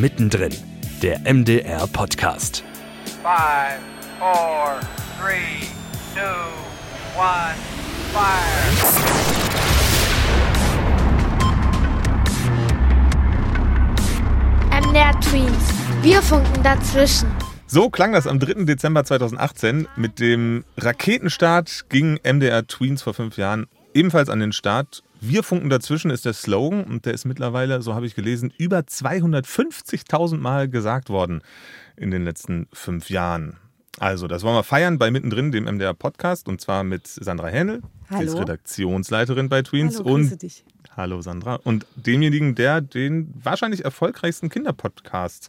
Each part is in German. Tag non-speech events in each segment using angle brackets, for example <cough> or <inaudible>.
Mittendrin, der MDR-Podcast. 5, 4, 3, 2, 1, fire! MDR Tweens. Wir funken dazwischen. So klang das am 3. Dezember 2018. Mit dem Raketenstart ging MDR Tweens vor fünf Jahren ebenfalls an den Start. Wir funken dazwischen ist der Slogan und der ist mittlerweile, so habe ich gelesen, über 250.000 Mal gesagt worden in den letzten fünf Jahren. Also, das wollen wir feiern bei Mittendrin, dem MDR Podcast, und zwar mit Sandra Hennel, die ist. Redaktionsleiterin bei Tweens Hallo, grüße und dich. Hallo Sandra. Und demjenigen, der den wahrscheinlich erfolgreichsten Kinderpodcast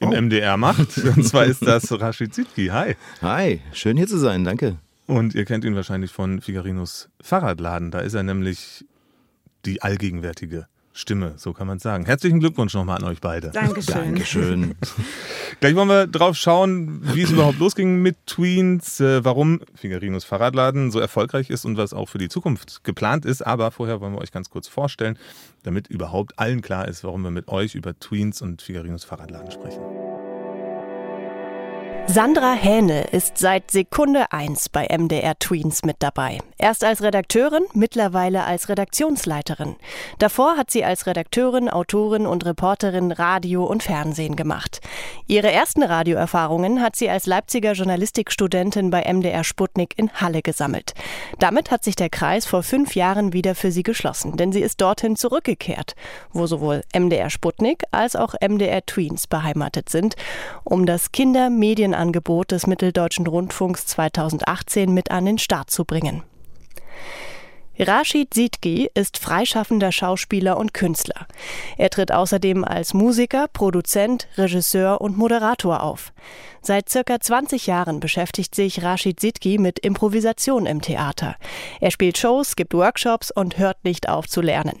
im Oh. MDR macht. <laughs> Und zwar ist das Rashid Zitki. Hi. Hi, schön hier zu sein, danke. Und ihr kennt ihn wahrscheinlich von Figarinos Fahrradladen. Da ist er nämlich die allgegenwärtige Stimme, so kann man sagen. Herzlichen Glückwunsch nochmal an euch beide. Dankeschön. Dankeschön. <laughs> Gleich wollen wir drauf schauen, wie es überhaupt losging mit Tweens, äh, warum Figarinos Fahrradladen so erfolgreich ist und was auch für die Zukunft geplant ist. Aber vorher wollen wir euch ganz kurz vorstellen, damit überhaupt allen klar ist, warum wir mit euch über Tweens und Figarinos Fahrradladen sprechen. Sandra Hähne ist seit Sekunde 1 bei MDR Tweens mit dabei. Erst als Redakteurin, mittlerweile als Redaktionsleiterin. Davor hat sie als Redakteurin, Autorin und Reporterin Radio und Fernsehen gemacht. Ihre ersten Radioerfahrungen hat sie als Leipziger Journalistikstudentin bei MDR Sputnik in Halle gesammelt. Damit hat sich der Kreis vor fünf Jahren wieder für sie geschlossen, denn sie ist dorthin zurückgekehrt, wo sowohl MDR Sputnik als auch MDR Tweens beheimatet sind, um das Kindermedienangebot des Mitteldeutschen Rundfunks 2018 mit an den Start zu bringen. Rashid Sidki ist freischaffender Schauspieler und Künstler. Er tritt außerdem als Musiker, Produzent, Regisseur und Moderator auf. Seit circa 20 Jahren beschäftigt sich Rashid Sidki mit Improvisation im Theater. Er spielt Shows, gibt Workshops und hört nicht auf zu lernen.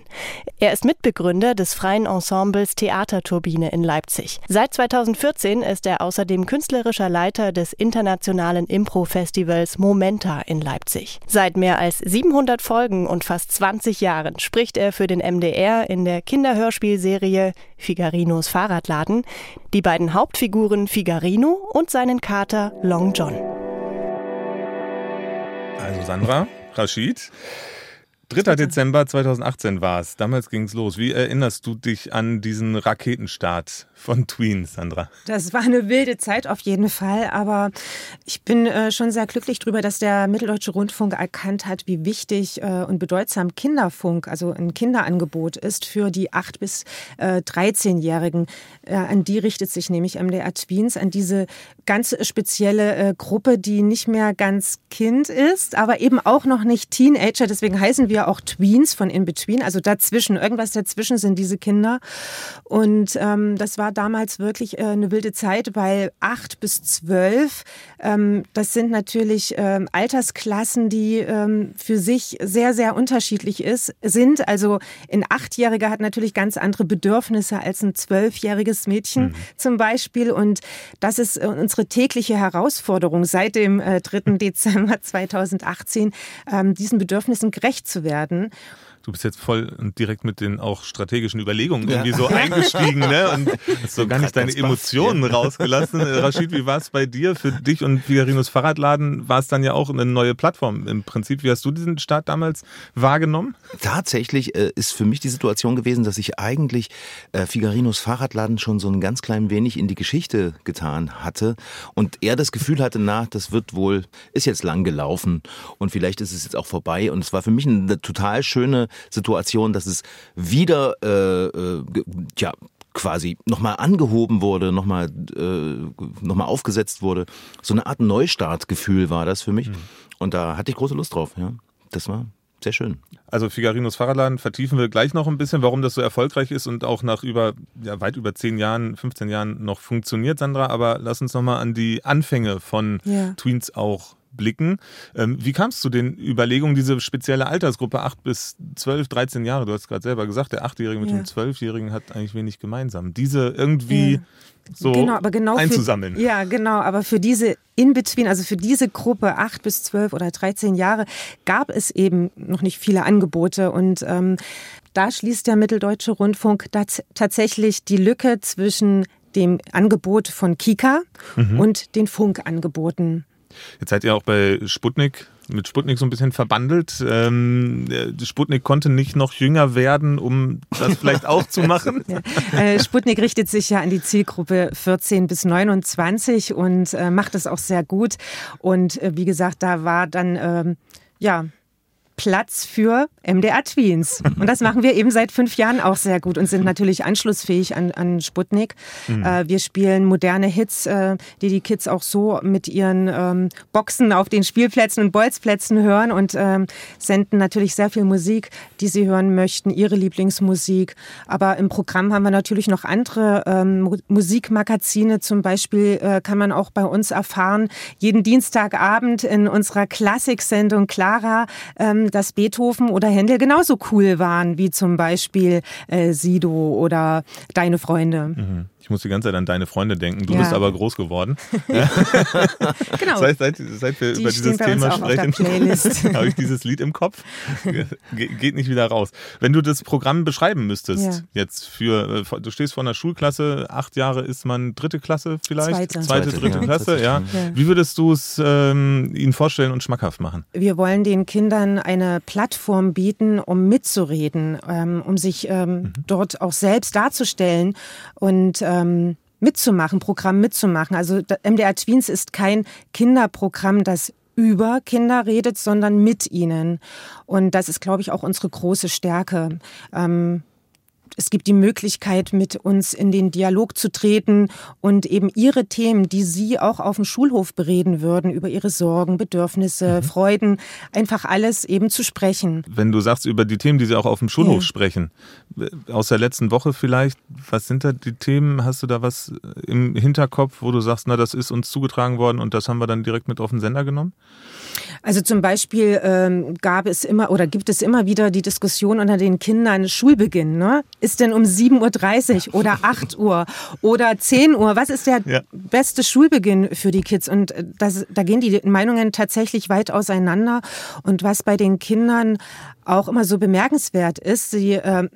Er ist Mitbegründer des freien Ensembles Theaterturbine in Leipzig. Seit 2014 ist er außerdem künstlerischer Leiter des internationalen Impro-Festivals Momenta in Leipzig. Seit mehr als 700 Folgen und fast 20 Jahren spricht er für den MDR in der Kinderhörspielserie Figarinos Fahrradladen die beiden Hauptfiguren Figarino und seinen Kater Long John. Also Sandra, Rashid. 3. Dezember 2018 war es. Damals ging es los. Wie erinnerst du dich an diesen Raketenstart von Tweens, Sandra? Das war eine wilde Zeit auf jeden Fall, aber ich bin äh, schon sehr glücklich darüber, dass der Mitteldeutsche Rundfunk erkannt hat, wie wichtig äh, und bedeutsam Kinderfunk, also ein Kinderangebot ist für die 8- bis äh, 13-Jährigen. Äh, an die richtet sich nämlich MDR Tweens, an diese ganz spezielle äh, Gruppe, die nicht mehr ganz Kind ist, aber eben auch noch nicht Teenager. Deswegen heißen wir auch Tweens von In Between, also dazwischen. Irgendwas dazwischen sind diese Kinder. Und ähm, das war damals wirklich äh, eine wilde Zeit, weil acht bis zwölf, ähm, das sind natürlich ähm, Altersklassen, die ähm, für sich sehr, sehr unterschiedlich ist, sind. Also ein Achtjähriger hat natürlich ganz andere Bedürfnisse als ein zwölfjähriges Mädchen zum Beispiel. Und das ist äh, unsere tägliche Herausforderung seit dem äh, 3. <laughs> Dezember 2018, ähm, diesen Bedürfnissen gerecht zu werden. Du bist jetzt voll und direkt mit den auch strategischen Überlegungen irgendwie so <laughs> eingestiegen, ne? Und hast so gar nicht deine Emotionen rausgelassen. Äh, Rashid, wie war es bei dir? Für dich und Figarinos Fahrradladen war es dann ja auch eine neue Plattform. Im Prinzip, wie hast du diesen Start damals wahrgenommen? Tatsächlich äh, ist für mich die Situation gewesen, dass ich eigentlich äh, Figarinos Fahrradladen schon so ein ganz klein wenig in die Geschichte getan hatte und er das Gefühl hatte, na, das wird wohl, ist jetzt lang gelaufen und vielleicht ist es jetzt auch vorbei. Und es war für mich eine total schöne Situation, dass es wieder, äh, äh, ja, quasi nochmal angehoben wurde, nochmal äh, noch mal aufgesetzt wurde. So eine Art Neustartgefühl war das für mich. Und da hatte ich große Lust drauf. Ja, Das war sehr schön. Also Figarinos Fahrradladen vertiefen wir gleich noch ein bisschen, warum das so erfolgreich ist und auch nach über, ja, weit über 10 Jahren, 15 Jahren noch funktioniert, Sandra. Aber lass uns nochmal an die Anfänge von Ja. Tweens auch blicken. Ähm, wie kamst du den Überlegungen, diese spezielle Altersgruppe 8 bis 12, 13 Jahre, du hast gerade selber gesagt, der 8-Jährige mit Ja. dem 12-Jährigen hat eigentlich wenig gemeinsam. Diese irgendwie so genau, genau einzusammeln. Für, ja, genau. Aber für diese in between, also für diese Gruppe acht bis zwölf oder 13 Jahre, gab es eben noch nicht viele Angebote. Und ähm, da schließt der Mitteldeutsche Rundfunk tatsächlich die Lücke zwischen dem Angebot von Kika mhm. und den Funkangeboten. Jetzt seid ihr auch bei Sputnik mit Sputnik so ein bisschen verbandelt. Ähm, Sputnik konnte nicht noch jünger werden, um das <laughs> vielleicht auch zu machen. Ja. Äh, Sputnik richtet sich ja an die Zielgruppe 14 bis 29 und äh, macht es auch sehr gut. Und äh, wie gesagt, da war dann ähm, ja Platz für MDR Tweens. Und das machen wir eben seit fünf Jahren auch sehr gut und sind natürlich anschlussfähig an, an Sputnik. Mhm. Äh, wir spielen moderne Hits, äh, die die Kids auch so mit ihren ähm, Boxen auf den Spielplätzen und Bolzplätzen hören und ähm, senden natürlich sehr viel Musik, die sie hören möchten, ihre Lieblingsmusik. Aber im Programm haben wir natürlich noch andere ähm, Musikmagazine. Zum Beispiel äh, kann man auch bei uns erfahren, jeden Dienstagabend in unserer Klassiksendung Clara, ähm, dass Beethoven oder Händel genauso cool waren wie zum Beispiel äh, Sido oder Deine Freunde. Mhm. Ich muss die ganze Zeit an deine Freunde denken. Du ja. bist aber groß geworden. <laughs> <laughs> genau. Seit, seit, seit wir die über dieses Thema sprechen, <laughs> habe ich dieses Lied im Kopf. Ge geht nicht wieder raus. Wenn du das Programm beschreiben müsstest, ja. jetzt für, äh, du stehst vor einer Schulklasse, acht Jahre ist man dritte Klasse vielleicht? Zweite. Zweite, dritte ja. Klasse, ja. Wie würdest du es ähm, ihnen vorstellen und schmackhaft machen? Wir wollen den Kindern eine Plattform bieten, um mitzureden, ähm, um sich ähm, mhm. dort auch selbst darzustellen und ähm, ähm, mitzumachen, Programm mitzumachen. Also MDR Tweens ist kein Kinderprogramm, das über Kinder redet, sondern mit ihnen. Und das ist, glaube ich, auch unsere große Stärke. Ähm, es gibt die Möglichkeit, mit uns in den Dialog zu treten und eben ihre Themen, die sie auch auf dem Schulhof bereden würden, über ihre Sorgen, Bedürfnisse, mhm. Freuden, einfach alles eben zu sprechen. Wenn du sagst über die Themen, die sie auch auf dem Schulhof ja. sprechen, aus der letzten Woche vielleicht, was sind da die Themen? Hast du da was im Hinterkopf, wo du sagst, na, das ist uns zugetragen worden und das haben wir dann direkt mit auf den Sender genommen? Also zum Beispiel ähm, gab es immer oder gibt es immer wieder die Diskussion unter den Kindern Schulbeginn. Ne? Ist denn um 7.30 Uhr oder 8 Uhr oder 10 Uhr? Was ist der ja. beste Schulbeginn für die Kids? Und das, da gehen die Meinungen tatsächlich weit auseinander. Und was bei den Kindern auch immer so bemerkenswert ist, sie äh,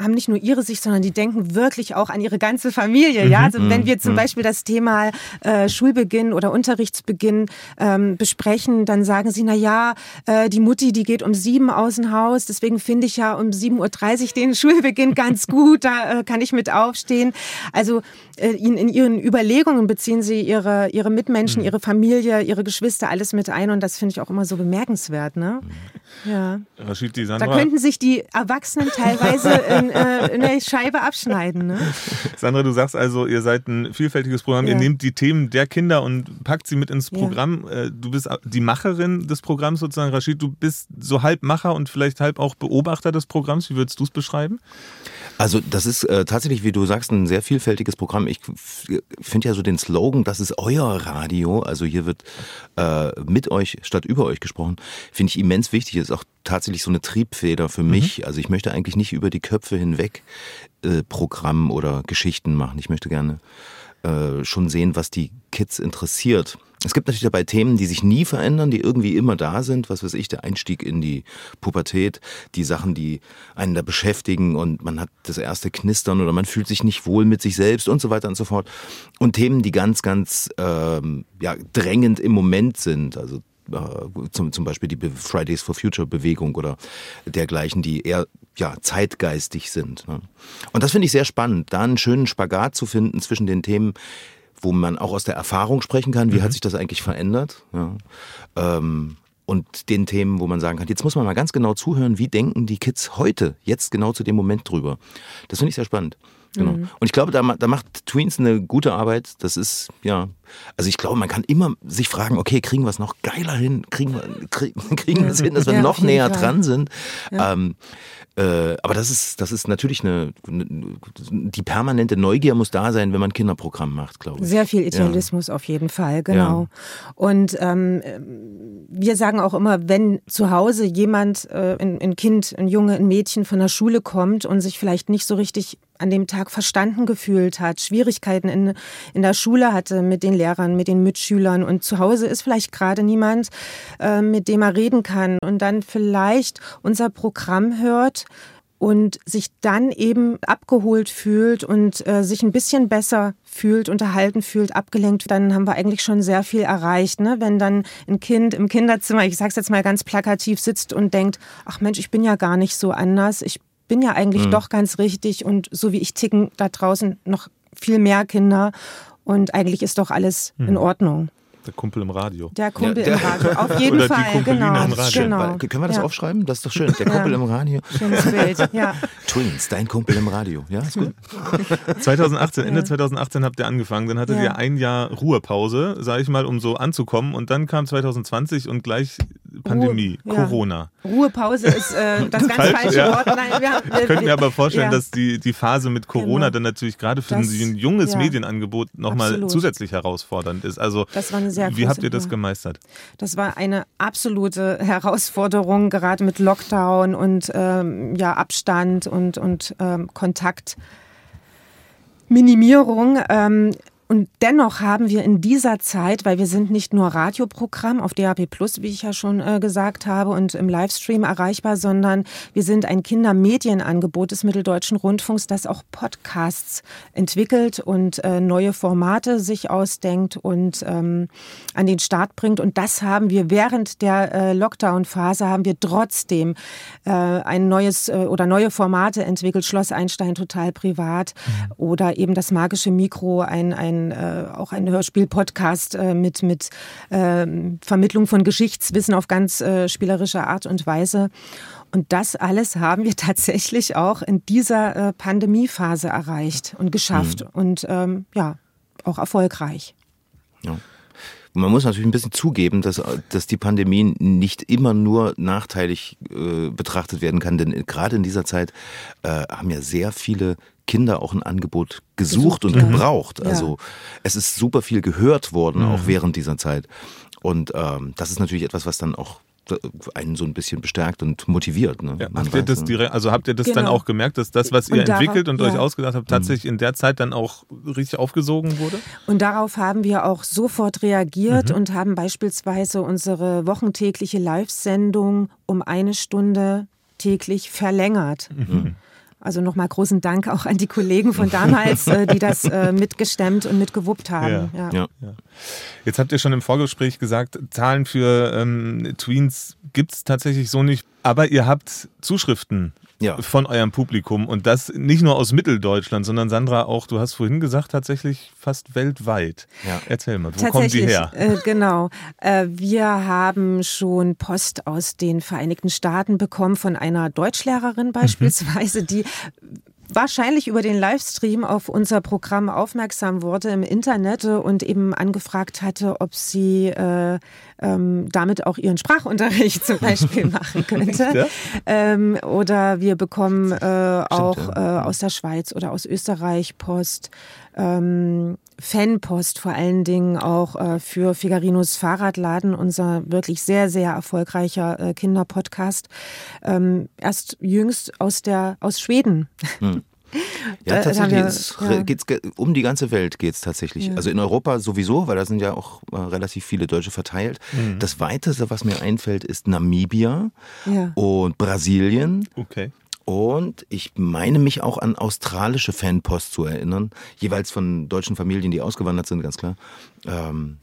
haben nicht nur ihre Sicht, sondern die denken wirklich auch an ihre ganze Familie. Ja, also wenn mhm, wir zum mhm. Beispiel das Thema äh, Schulbeginn oder Unterrichtsbeginn ähm, besprechen, dann sagen sie, na ja, äh, die Mutti, die geht um sieben aus dem Haus, deswegen finde ich ja um 7.30 Uhr den Schulbeginn ganz gut, da äh, kann ich mit aufstehen. Also äh, in, in ihren Überlegungen beziehen sie ihre, ihre Mitmenschen, mhm. ihre Familie, ihre Geschwister, alles mit ein und das finde ich auch immer so bemerkenswert. Ne? Ja. Rashid, die Sandra. Da könnten sich die Erwachsenen teilweise <laughs> in, äh, in der Scheibe abschneiden. Ne? Sandra, du sagst also, ihr seid ein vielfältiges Programm. Ja. Ihr nehmt die Themen der Kinder und packt sie mit ins Programm. Ja. Äh, du bist die Macherin des Programms sozusagen, Rashid. Du bist so halb Macher und vielleicht halb auch Beobachter des Programms. Wie würdest du es beschreiben? Also das ist äh, tatsächlich, wie du sagst, ein sehr vielfältiges Programm. Ich finde ja so den Slogan, das ist euer Radio. Also hier wird äh, mit euch statt über euch gesprochen. Finde ich immens wichtig. Ist auch tatsächlich so eine Triebfeder für mhm. mich. Mhm. Also ich möchte eigentlich nicht über die Köpfe hinweg äh, Programm oder Geschichten machen. Ich möchte gerne äh, schon sehen, was die Kids interessiert. Es gibt natürlich dabei Themen, die sich nie verändern, die irgendwie immer da sind. Was weiß ich, der Einstieg in die Pubertät, die Sachen, die einen da beschäftigen und man hat das erste Knistern oder man fühlt sich nicht wohl mit sich selbst und so weiter und so fort. Und Themen, die ganz, ganz ähm, ja, drängend im Moment sind. Also zum, zum Beispiel die Fridays for Future Bewegung oder dergleichen, die eher ja, zeitgeistig sind. Ne? Und das finde ich sehr spannend, da einen schönen Spagat zu finden zwischen den Themen, wo man auch aus der Erfahrung sprechen kann, wie mhm. hat sich das eigentlich verändert. Ja. Ähm, und den Themen, wo man sagen kann, jetzt muss man mal ganz genau zuhören, wie denken die Kids heute, jetzt genau zu dem Moment drüber. Das finde ich sehr spannend. Genau. Mhm. Und ich glaube, da, da macht Tweens eine gute Arbeit. Das ist, ja, also ich glaube, man kann immer sich fragen, okay, kriegen wir es noch geiler hin? Kriegen wir, <laughs> kriegen, kriegen wir es hin, dass wir ja, noch näher Fall. dran sind? Ja. Ähm, äh, aber das ist, das ist natürlich eine, die permanente Neugier muss da sein, wenn man Kinderprogramm macht, glaube ich. Sehr viel Idealismus ja. auf jeden Fall, genau. Und ähm, wir sagen auch immer, wenn zu Hause jemand, äh, ein, ein Kind, ein Junge, ein Mädchen von der Schule kommt und sich vielleicht nicht so richtig an dem Tag verstanden gefühlt hat, Schwierigkeiten in, in der Schule hatte mit den Lehrern, mit den Mitschülern und zu Hause ist vielleicht gerade niemand, äh, mit dem er reden kann und dann vielleicht unser Programm hört, und sich dann eben abgeholt fühlt und äh, sich ein bisschen besser fühlt, unterhalten fühlt, abgelenkt, dann haben wir eigentlich schon sehr viel erreicht. Ne? Wenn dann ein Kind im Kinderzimmer, ich sage es jetzt mal ganz plakativ, sitzt und denkt, ach Mensch, ich bin ja gar nicht so anders, ich bin ja eigentlich mhm. doch ganz richtig und so wie ich ticken da draußen noch viel mehr Kinder und eigentlich ist doch alles mhm. in Ordnung. Der Kumpel im Radio. Der Kumpel ja, der im Radio, <laughs> auf jeden Oder Fall. Die genau. Im Radio. genau. Können wir das ja. aufschreiben? Das ist doch schön. Der Kumpel ja. im Radio. Schönes Bild, <laughs> ja. Twins, dein Kumpel im Radio. Ja, ist gut. <laughs> 2018, Ende 2018 habt ihr angefangen. Dann hattet ihr ein Jahr Ruhepause, sage ich mal, um so anzukommen. Und dann kam 2020 und gleich Pandemie, Ruhe, Corona. Ruhepause ist äh, <laughs> das ganz Falsch, falsche Wort. Nein, wir haben, ich könnte mir aber vorstellen, dass die, die Phase mit Corona genau. dann natürlich gerade für das, ein junges Medienangebot nochmal zusätzlich herausfordernd ist. Also das war eine sehr Wie habt ihr das gemeistert? Das war eine absolute Herausforderung, gerade mit Lockdown und ähm, ja, Abstand und, und ähm, Kontaktminimierung. Ähm, und dennoch haben wir in dieser Zeit, weil wir sind nicht nur Radioprogramm auf DAB Plus, wie ich ja schon äh, gesagt habe, und im Livestream erreichbar, sondern wir sind ein Kindermedienangebot des Mitteldeutschen Rundfunks, das auch Podcasts entwickelt und äh, neue Formate sich ausdenkt und ähm, an den Start bringt. Und das haben wir während der äh, Lockdown-Phase haben wir trotzdem äh, ein neues äh, oder neue Formate entwickelt. Schloss Einstein total privat mhm. oder eben das magische Mikro, ein, ein äh, auch ein Hörspiel-Podcast äh, mit, mit äh, Vermittlung von Geschichtswissen auf ganz äh, spielerische Art und Weise. Und das alles haben wir <laughs> tatsächlich auch in dieser äh, Pandemiephase erreicht und geschafft. Mhm. Und ähm, ja, auch erfolgreich. Ja. Man muss natürlich ein bisschen zugeben, dass, dass die Pandemie nicht immer nur nachteilig äh, betrachtet werden kann, denn gerade in dieser Zeit äh, haben ja sehr viele Kinder auch ein Angebot gesucht, gesucht und ja. gebraucht. Also ja. es ist super viel gehört worden, auch mhm. während dieser Zeit. Und ähm, das ist natürlich etwas, was dann auch einen so ein bisschen bestärkt und motiviert. Ne? Ja, habt ihr das direkt, also habt ihr das genau. dann auch gemerkt, dass das, was ihr darauf, entwickelt und ja. euch ausgedacht habt, tatsächlich in der Zeit dann auch richtig aufgesogen wurde? Und darauf haben wir auch sofort reagiert mhm. und haben beispielsweise unsere wochentägliche Live-Sendung um eine Stunde täglich verlängert. Mhm. Also nochmal großen Dank auch an die Kollegen von damals, äh, die das äh, mitgestemmt und mitgewuppt haben. Ja. Ja. Ja. Jetzt habt ihr schon im Vorgespräch gesagt, Zahlen für ähm, Tweens gibt es tatsächlich so nicht. Aber ihr habt Zuschriften ja. von eurem Publikum und das nicht nur aus Mitteldeutschland, sondern Sandra auch, du hast vorhin gesagt, tatsächlich fast weltweit. Ja. Erzähl mal, wo kommen die her? Äh, genau. Äh, wir haben schon Post aus den Vereinigten Staaten bekommen von einer Deutschlehrerin mhm. beispielsweise, mhm. die wahrscheinlich über den Livestream auf unser Programm aufmerksam wurde im Internet und eben angefragt hatte, ob sie äh, ähm, damit auch ihren Sprachunterricht <laughs> zum Beispiel machen könnte. Ja? Ähm, oder wir bekommen äh, auch äh, aus der Schweiz oder aus Österreich Post. Ähm, Fanpost vor allen Dingen auch äh, für Figarinos Fahrradladen, unser wirklich sehr, sehr erfolgreicher äh, Kinderpodcast. Ähm, erst jüngst aus der aus Schweden. Hm. Ja, tatsächlich wir, geht's, um die ganze Welt geht es tatsächlich. Ja. Also in Europa sowieso, weil da sind ja auch äh, relativ viele Deutsche verteilt. Mhm. Das Weiteste, was mir einfällt, ist Namibia ja. und Brasilien. Okay. Und ich meine mich auch an australische Fanpost zu erinnern, jeweils von deutschen Familien, die ausgewandert sind, ganz klar. Ähm,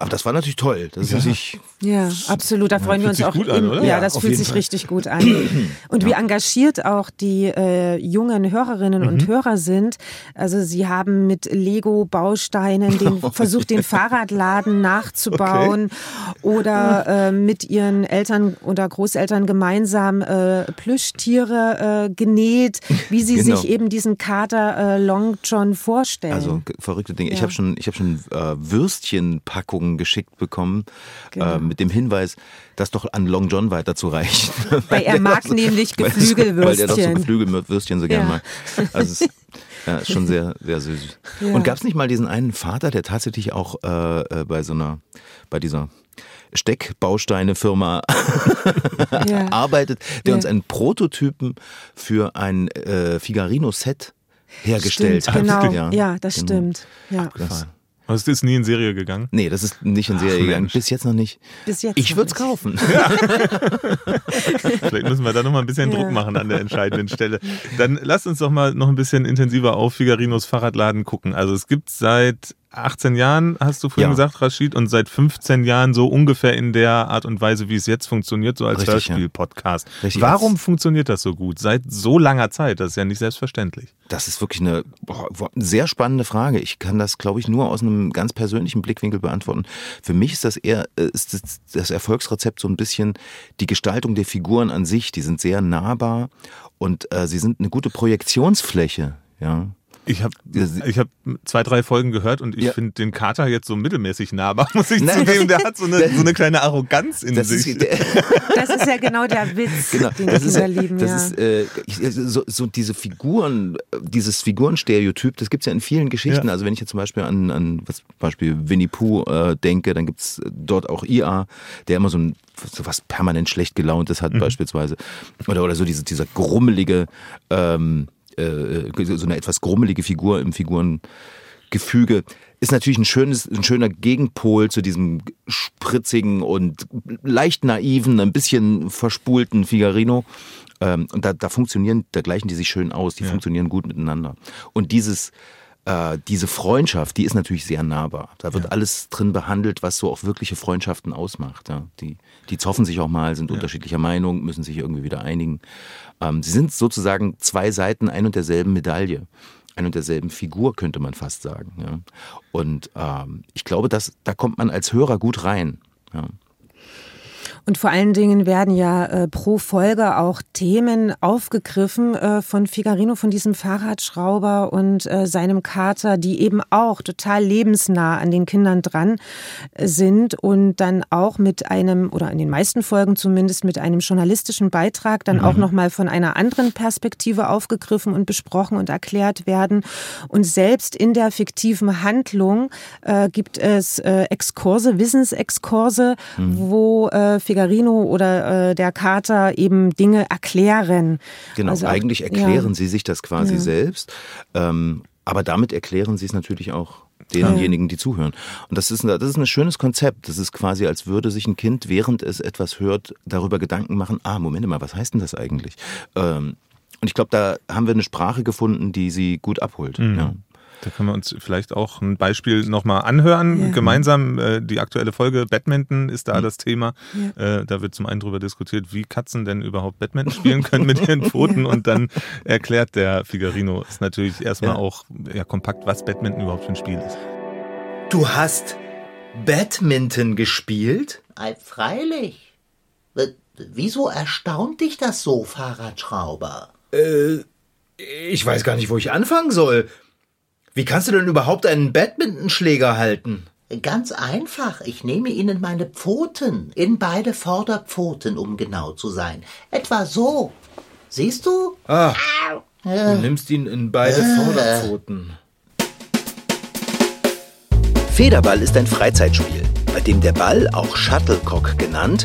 aber das war natürlich toll. Das ist ja. natürlich. Ja, absolut. Da freuen wir uns auch. Gut an, oder? Ja, ja das fühlt sich Fall. richtig gut an. <clears throat> Und ja. wie engagiert auch die äh, jungen Hörerinnen mhm. und Hörer sind. Also sie haben mit Lego-Bausteinen den, <laughs> oh, versucht, den Fahrradladen nachzubauen okay. oder <laughs> äh, mit ihren Eltern oder Großeltern gemeinsam äh, Plüschtiere äh, genäht, wie sie genau. sich eben diesen Kater äh, Long John vorstellen. Also verrückte Dinge. Ich habe schon, ich hab schon äh, Würstchenpackungen Werbung geschickt bekommen genau. äh, mit dem Hinweis, das doch an Long John weiterzureichen. <laughs> Weil er mag so, nämlich Geflügelwürstchen. Weil er doch so Geflügelwürstchen so ja. gerne mag. Also es, ja, ist schon sehr, sehr süß. Ja. Und gab es nicht mal diesen einen Vater, der tatsächlich auch äh, äh bei so einer, bei dieser Steckbausteine-Firma <laughs> ja. arbeitet, der ja. uns einen Prototypen für ein äh, Figarino-Set hergestellt Stimmt, hat. genau. Ja, Ja, das genau. stimmt. Ja. Das, Aber es ist nie in Serie gegangen. nee, das ist nicht in Serie Ach, gegangen. Bis jetzt noch nicht. Bis jetzt Ich würde es kaufen. <laughs> Vielleicht müssen wir da noch mal ein bisschen Ja. Druck machen an der entscheidenden Stelle. Dann lasst uns doch mal noch ein bisschen intensiver auf Figarinos Fahrradladen gucken. Also es gibt seit 18 Jahren, hast du vorhin Ja. gesagt, Rashid, und seit 15 Jahren so ungefähr in der Art und Weise, wie es jetzt funktioniert, so als ja. Hörspiel-Podcast. Richtig. Warum funktioniert das so gut? Seit so langer Zeit, das ist ja nicht selbstverständlich. Das ist wirklich eine boah, sehr spannende Frage. Ich kann das, glaube ich, nur aus einem ganz persönlichen Blickwinkel beantworten. Für mich ist das eher äh, ist das, das Erfolgsrezept so ein bisschen die Gestaltung der Figuren an sich. Die sind sehr nahbar und äh, sie sind eine gute Projektionsfläche. Ja. Ich habe ich hab zwei, drei Folgen gehört und ich Ja. finde den Kater jetzt so mittelmäßig nahbar, <laughs> muss ich Nein, zugeben. Der hat so eine, so eine kleine Arroganz in Das sich. ist, <laughs> Das ist ja genau der Witz, Genau, den das ist, Kinder ja, lieben. das ja. ist äh, ich- so, so diese Figuren, dieses Figurenstereotyp, das gibt's ja in vielen Geschichten. Ja. Also wenn ich jetzt zum Beispiel an, an was zum Beispiel Winnie Pooh äh, denke, dann gibt's dort auch IA, der immer so ein so was permanent schlecht gelauntes Mhm. hat beispielsweise. Oder, oder so diese, dieser grummelige, ähm, äh, so eine etwas grummelige Figur im Figurengefüge. Ist natürlich ein schönes, ein schöner Gegenpol zu diesem spritzigen und leicht naiven, ein bisschen verspulten Figarino. Ähm, und da, da funktionieren, da gleichen die sich schön aus, die Ja. funktionieren gut miteinander. Und dieses, äh, diese Freundschaft, die ist natürlich sehr nahbar. Da wird alles drin behandelt, was so auch wirkliche Freundschaften ausmacht. Ja. Die, die zoffen sich auch mal, sind unterschiedlicher Meinung, müssen sich irgendwie wieder einigen. Ähm, sie sind sozusagen zwei Seiten ein und derselben Medaille. Ein und derselben Figur, könnte man fast sagen. Ja. Und ähm, ich glaube, dass, da kommt man als Hörer gut rein. Ja. Und vor allen Dingen werden ja äh, pro Folge auch Themen aufgegriffen äh, von Figarino, von diesem Fahrradschrauber und äh, seinem Kater, die eben auch total lebensnah an den Kindern dran äh, sind und dann auch mit einem, oder in den meisten Folgen zumindest, mit einem journalistischen Beitrag dann auch nochmal von einer anderen Perspektive aufgegriffen und besprochen und erklärt werden. Und selbst in der fiktiven Handlung äh, gibt es äh, Exkurse, Wissensexkurse, wo äh, Figarino oder äh, der Kater eben Dinge erklären. Genau, Also auch- eigentlich erklären ja. sie sich das quasi Ja. selbst, ähm, aber damit erklären sie es natürlich auch denjenigen, die zuhören. Und das ist, ein- das ist ein schönes Konzept. Das ist quasi, als würde sich ein Kind, während es etwas hört, darüber Gedanken machen, ah, Moment mal, was heißt denn das eigentlich? Ähm, und ich glaube, da haben wir eine Sprache gefunden, die sie gut abholt. Mhm. Ja. Da können wir uns vielleicht auch ein Beispiel nochmal anhören. Ja. Gemeinsam äh, die aktuelle Folge Badminton ist Mhm. da das Thema. Äh, da wird zum einen drüber diskutiert, wie Katzen denn überhaupt Badminton spielen können mit ihren <laughs> Pfoten. Und dann erklärt der Figarino ist natürlich erstmal Ja. auch ja, kompakt, was Badminton überhaupt für ein Spiel ist. Du hast Badminton gespielt? Ei, freilich. W- Wieso erstaunt dich das so, Fahrradschrauber? Ich weiß gar nicht, wo ich anfangen soll. Wie kannst du denn überhaupt einen Badmintonschläger halten? Ganz einfach. Ich nehme Ihnen meine Pfoten, in beide Vorderpfoten, um genau zu sein. Etwa so. Siehst du? Ah, du nimmst ihn in beide Vorderpfoten. Federball ist ein Freizeitspiel, bei dem der Ball, auch Shuttlecock genannt,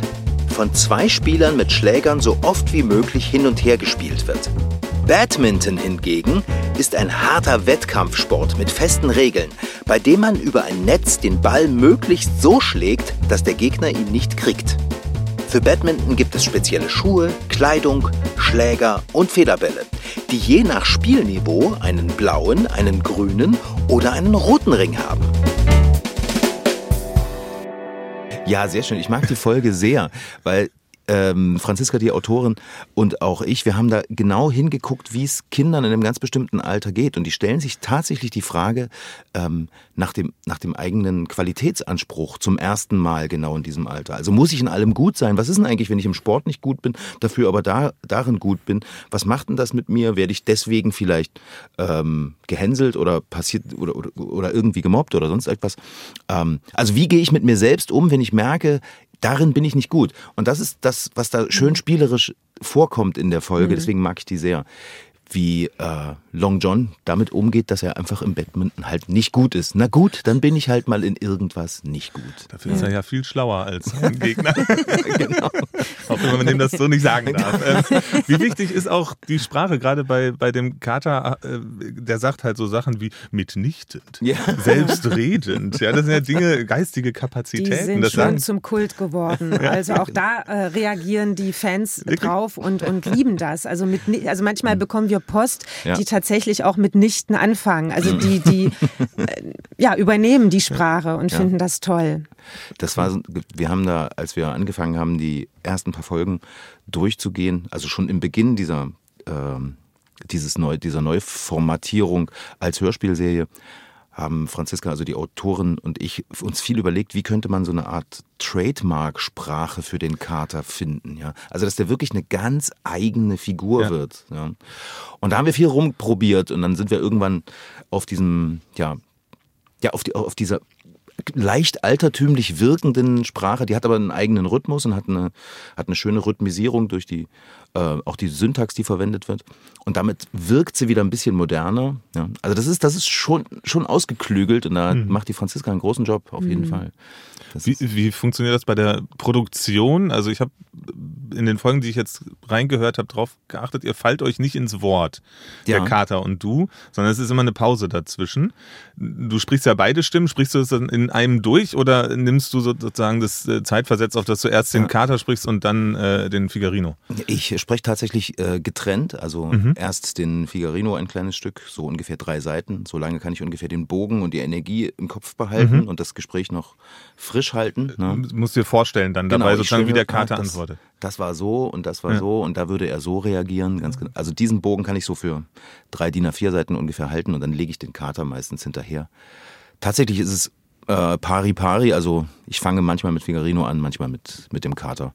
von zwei Spielern mit Schlägern so oft wie möglich hin und her gespielt wird. Badminton hingegen ist ein harter Wettkampfsport mit festen Regeln, bei dem man über ein Netz den Ball möglichst so schlägt, dass der Gegner ihn nicht kriegt. Für Badminton gibt es spezielle Schuhe, Kleidung, Schläger und Federbälle, die je nach Spielniveau einen blauen, einen grünen oder einen roten Ring haben. Ja, sehr schön. Ich mag die Folge sehr, weil ähm, Franziska, die Autorin und auch ich, wir haben da genau hingeguckt, wie es Kindern in einem ganz bestimmten Alter geht. Und die stellen sich tatsächlich die Frage ähm, nach, dem, nach dem eigenen Qualitätsanspruch zum ersten Mal genau in diesem Alter. Also muss ich in allem gut sein? Was ist denn eigentlich, wenn ich im Sport nicht gut bin, dafür aber da, darin gut bin? Was macht denn das mit mir? Werde ich deswegen vielleicht ähm, gehänselt oder passiert oder, oder, oder irgendwie gemobbt oder sonst etwas? Ähm, also wie gehe ich mit mir selbst um, wenn ich merke, darin bin ich nicht gut. Und das ist das, was da schön spielerisch vorkommt in der Folge, deswegen mag ich die sehr. wie äh, Long John damit umgeht, dass er einfach im Badminton halt nicht gut ist. Na gut, dann bin ich halt mal in irgendwas nicht gut. Dafür ist er ja viel schlauer als sein <laughs> Gegner. <laughs> genau. Auch wenn man dem das so nicht sagen darf. Ähm, wie wichtig ist auch die Sprache, gerade bei, bei dem Kater, äh, der sagt halt so Sachen wie mitnichtend, Ja. selbstredend. Ja, das sind ja Dinge, geistige Kapazitäten. Die sind das schon sagen- zum Kult geworden. <laughs> Also auch da äh, reagieren die Fans drauf und, und lieben das. Also, mit, also manchmal bekommen wir Post, Ja. die tatsächlich auch mit Nichten anfangen. Also die, <laughs> die äh, ja, übernehmen die Sprache und Ja. finden das toll. Das war, wir haben da, als wir angefangen haben, die ersten paar Folgen durchzugehen, also schon im Beginn dieser, ähm, dieses neu, dieser Neuformatierung als Hörspielserie, haben Franziska, also die Autorin und ich uns viel überlegt, wie könnte man so eine Art Trademark-Sprache für den Kater finden, ja. Also, dass der wirklich eine ganz eigene Figur Ja. wird, ja. Und da haben wir viel rumprobiert und dann sind wir irgendwann auf diesem, ja, ja, auf, die, auf dieser leicht altertümlich wirkenden Sprache, die hat aber einen eigenen Rhythmus und hat eine, hat eine schöne Rhythmisierung durch die, äh, auch die Syntax, die verwendet wird. Und damit wirkt sie wieder ein bisschen moderner. Ja. Also das ist, das ist schon, schon ausgeklügelt und da macht die Franziska einen großen Job, auf jeden Fall. Das Wie, wie funktioniert das bei der Produktion? Also ich habe in den Folgen, die ich jetzt reingehört habe, darauf geachtet, ihr fallt euch nicht ins Wort, Ja. der Kater und du, sondern es ist immer eine Pause dazwischen. Du sprichst ja beide Stimmen, sprichst du das dann in einem durch oder nimmst du sozusagen das äh, Zeitversetzt auf, dass du erst den Kater sprichst und dann äh, den Figarino? Ich spreche tatsächlich äh, getrennt, also Mhm. erst den Figarino ein kleines Stück, so ungefähr drei Seiten. So lange kann ich ungefähr den Bogen und die Energie im Kopf behalten Mhm. und das Gespräch noch frisch halten. Ne? Du musst dir vorstellen dann Genau, dabei sozusagen, wie der Kater das, antwortet. Das war so und das war Ja. so und da würde er so reagieren. Ganz genau. Also diesen Bogen kann ich so für drei DIN A4 Seiten ungefähr halten und dann lege ich den Kater meistens hinterher. Tatsächlich ist es äh, pari pari, also ich fange manchmal mit Figarino an, manchmal mit, mit dem Kater.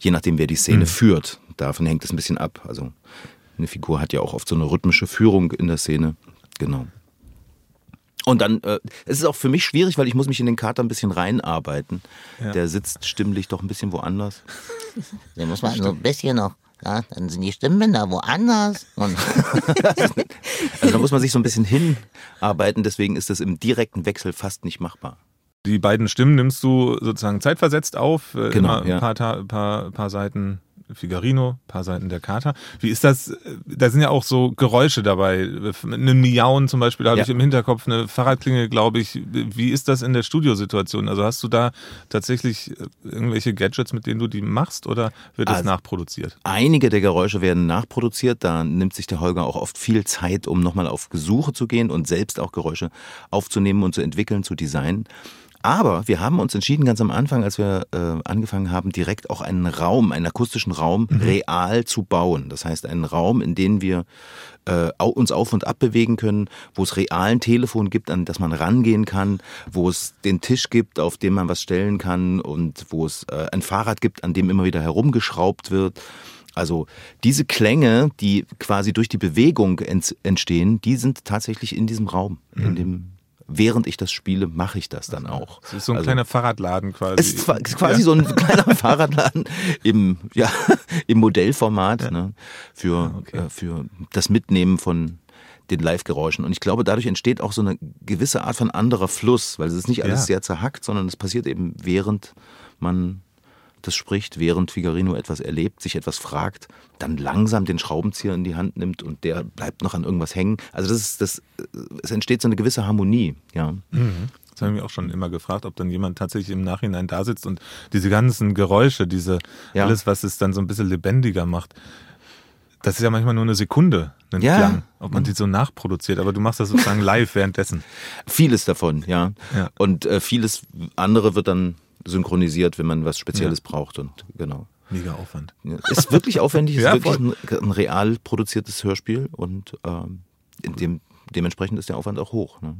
Je nachdem, wer die Szene Mhm. führt. Davon hängt es ein bisschen ab. Also eine Figur hat ja auch oft so eine rhythmische Führung in der Szene. Genau. Und dann, äh, es ist auch für mich schwierig, weil ich muss mich in den Kater ein bisschen reinarbeiten. Ja. Der sitzt stimmlich doch ein bisschen woanders. <laughs> Da muss man so ein bisschen noch, ja, dann sind die Stimmbänder woanders. Und <laughs> Also da muss man sich so ein bisschen hinarbeiten, deswegen ist das im direkten Wechsel fast nicht machbar. Die beiden Stimmen nimmst du sozusagen zeitversetzt auf, äh, Genau, immer ein ja. paar, paar, paar Seiten Figarino, paar Seiten der Kater. Wie ist das? äh, Da sind ja auch so Geräusche dabei. Ein Miauen zum Beispiel habe Ja. ich im Hinterkopf, eine Fahrradklingel, glaube ich. Wie ist das in der Studiosituation? Also hast du da tatsächlich äh, irgendwelche Gadgets, mit denen du die machst oder wird das Also- nachproduziert? Einige der Geräusche werden nachproduziert. Da nimmt sich der Holger auch oft viel Zeit, um nochmal auf Gesuche zu gehen und selbst auch Geräusche aufzunehmen und zu entwickeln, zu designen. Aber wir haben uns entschieden, ganz am Anfang, als wir äh, angefangen haben, direkt auch einen Raum, einen akustischen Raum real zu bauen. Das heißt, einen Raum, in dem wir äh, uns auf und ab bewegen können, wo es realen Telefon gibt, an das man rangehen kann, wo es den Tisch gibt, auf dem man was stellen kann und wo es äh, ein Fahrrad gibt, an dem immer wieder herumgeschraubt wird. Also diese Klänge, die quasi durch die Bewegung ents- entstehen, die sind tatsächlich in diesem Raum. In dem, während ich das spiele, mache ich das dann auch. Es ist so ein Also- kleiner Fahrradladen quasi. es ist quasi so ein <laughs> kleiner Fahrradladen im, ja, <laughs> im Modellformat ne, für, okay. äh, für das Mitnehmen von den Live-Geräuschen. Und ich glaube, dadurch entsteht auch so eine gewisse Art von anderer Fluss, weil es ist nicht alles Ja. sehr zerhackt, sondern es passiert eben, während man das spricht, während Figarino etwas erlebt, sich etwas fragt, dann langsam den Schraubenzieher in die Hand nimmt und der bleibt noch an irgendwas hängen. Also das ist, das, es entsteht so eine gewisse Harmonie, ja. Das habe ich mich auch schon immer gefragt, ob dann jemand tatsächlich im Nachhinein da sitzt und diese ganzen Geräusche, diese Ja. alles, was es dann so ein bisschen lebendiger macht. Das ist ja manchmal nur eine Sekunde, ein Ja. Klang, ob man die so nachproduziert. Aber du machst das sozusagen <laughs> live währenddessen. Vieles davon, ja. Ja. Und äh, vieles andere wird dann synchronisiert, wenn man was Spezielles braucht und genau. Mega Aufwand. Ja, Ist wirklich aufwendig, <laughs> ist Ja, wirklich ein, ein real produziertes Hörspiel und ähm, in dem dementsprechend ist der Aufwand auch hoch. Ne?